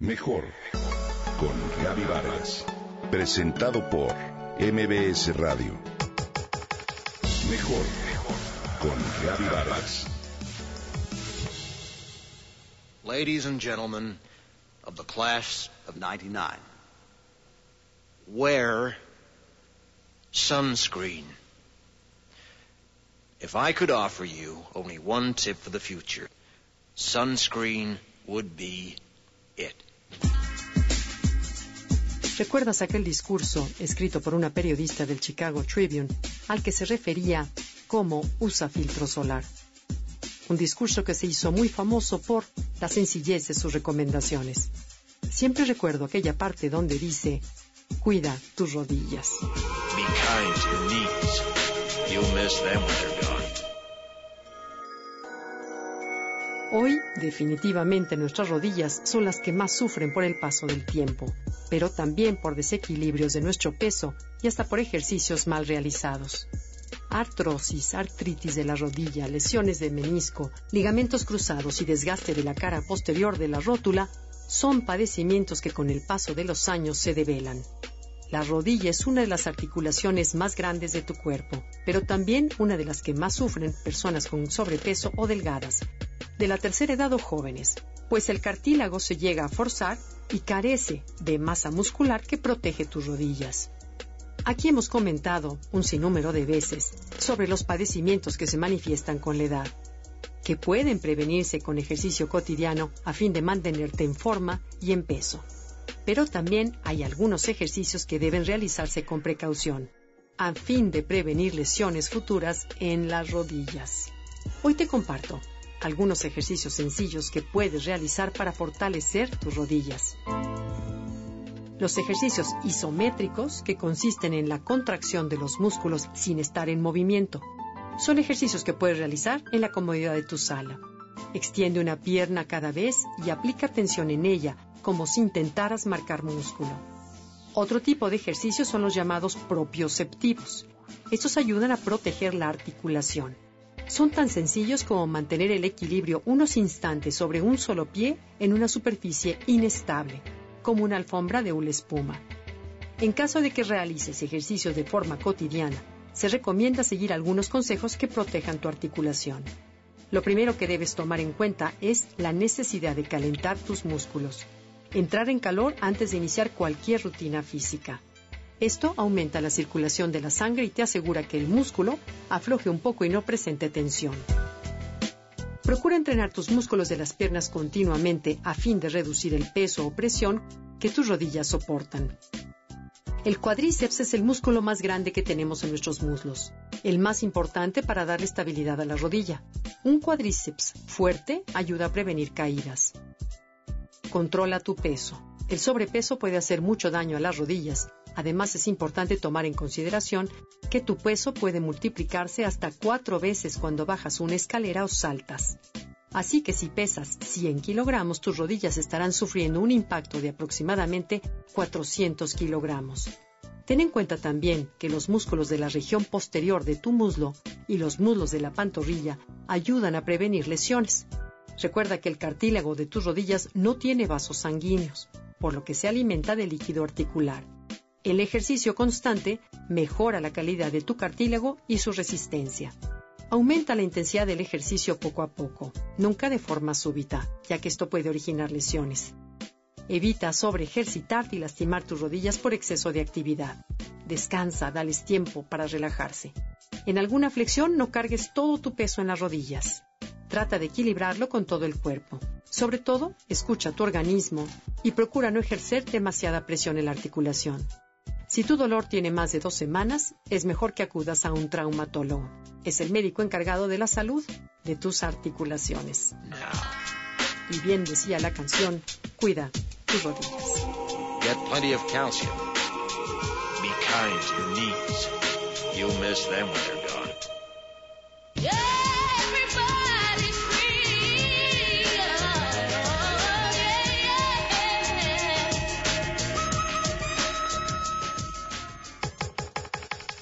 Mejor con Gaby Vargas. Presentado por MBS Radio. Mejor con Gaby Vargas. Ladies and gentlemen of the class of 99, wear sunscreen. If I could offer you only one tip for the future, sunscreen would be it. ¿Recuerdas aquel discurso escrito por una periodista del Chicago Tribune al que se refería como usa filtro solar? Un discurso que se hizo muy famoso por la sencillez de sus recomendaciones. Siempre recuerdo aquella parte donde dice, cuida tus rodillas. Be kind to your knees. You'll miss them when they're gone. Hoy, definitivamente, nuestras rodillas son las que más sufren por el paso del tiempo, pero también por desequilibrios de nuestro peso y hasta por ejercicios mal realizados. Artrosis, artritis de la rodilla, lesiones de menisco, ligamentos cruzados y desgaste de la cara posterior de la rótula son padecimientos que con el paso de los años se develan. La rodilla es una de las articulaciones más grandes de tu cuerpo, pero también una de las que más sufren personas con sobrepeso o delgadas, de la tercera edad o jóvenes, pues el cartílago se llega a forzar y carece de masa muscular que protege tus rodillas. Aquí hemos comentado un sinnúmero de veces sobre los padecimientos que se manifiestan con la edad, que pueden prevenirse con ejercicio cotidiano a fin de mantenerte en forma y en peso. Pero también hay algunos ejercicios que deben realizarse con precaución, a fin de prevenir lesiones futuras en las rodillas. Hoy te comparto algunos ejercicios sencillos que puedes realizar para fortalecer tus rodillas. Los ejercicios isométricos, que consisten en la contracción de los músculos sin estar en movimiento, son ejercicios que puedes realizar en la comodidad de tu sala. Extiende una pierna cada vez y aplica tensión en ella, como si intentaras marcar músculo. Otro tipo de ejercicios son los llamados propioceptivos. Estos ayudan a proteger la articulación. Son tan sencillos como mantener el equilibrio unos instantes sobre un solo pie en una superficie inestable, como una alfombra de una espuma. En caso de que realices ejercicios de forma cotidiana, se recomienda seguir algunos consejos que protejan tu articulación. Lo primero que debes tomar en cuenta es la necesidad de calentar tus músculos. Entrar en calor antes de iniciar cualquier rutina física. Esto aumenta la circulación de la sangre y te asegura que el músculo afloje un poco y no presente tensión. Procura entrenar tus músculos de las piernas continuamente a fin de reducir el peso o presión que tus rodillas soportan. El cuádriceps es el músculo más grande que tenemos en nuestros muslos, el más importante para darle estabilidad a la rodilla. Un cuádriceps fuerte ayuda a prevenir caídas. Controla tu peso. El sobrepeso puede hacer mucho daño a las rodillas. Además, es importante tomar en consideración que tu peso puede multiplicarse hasta cuatro veces cuando bajas una escalera o saltas. Así que si pesas 100 kilogramos, tus rodillas estarán sufriendo un impacto de aproximadamente 400 kilogramos. Ten en cuenta también que los músculos de la región posterior de tu muslo y los muslos de la pantorrilla ayudan a prevenir lesiones. Recuerda que el cartílago de tus rodillas no tiene vasos sanguíneos por lo que se alimenta de líquido articular. El ejercicio constante mejora la calidad de tu cartílago y su resistencia. Aumenta la intensidad del ejercicio poco a poco, nunca de forma súbita, ya que esto puede originar lesiones. Evita sobreejercitarte y lastimar tus rodillas por exceso de actividad. Descansa, dales tiempo para relajarse. En alguna flexión no cargues todo tu peso en las rodillas. Trata de equilibrarlo con todo el cuerpo. Sobre todo, escucha tu organismo y procura no ejercer demasiada presión en la articulación. Si tu dolor tiene más de dos semanas, es mejor que acudas a un traumatólogo. Es el médico encargado de la salud de tus articulaciones. Y bien decía la canción, cuida tus rodillas. Get plenty of calcium. Be kind to your knees. You'll miss them when they're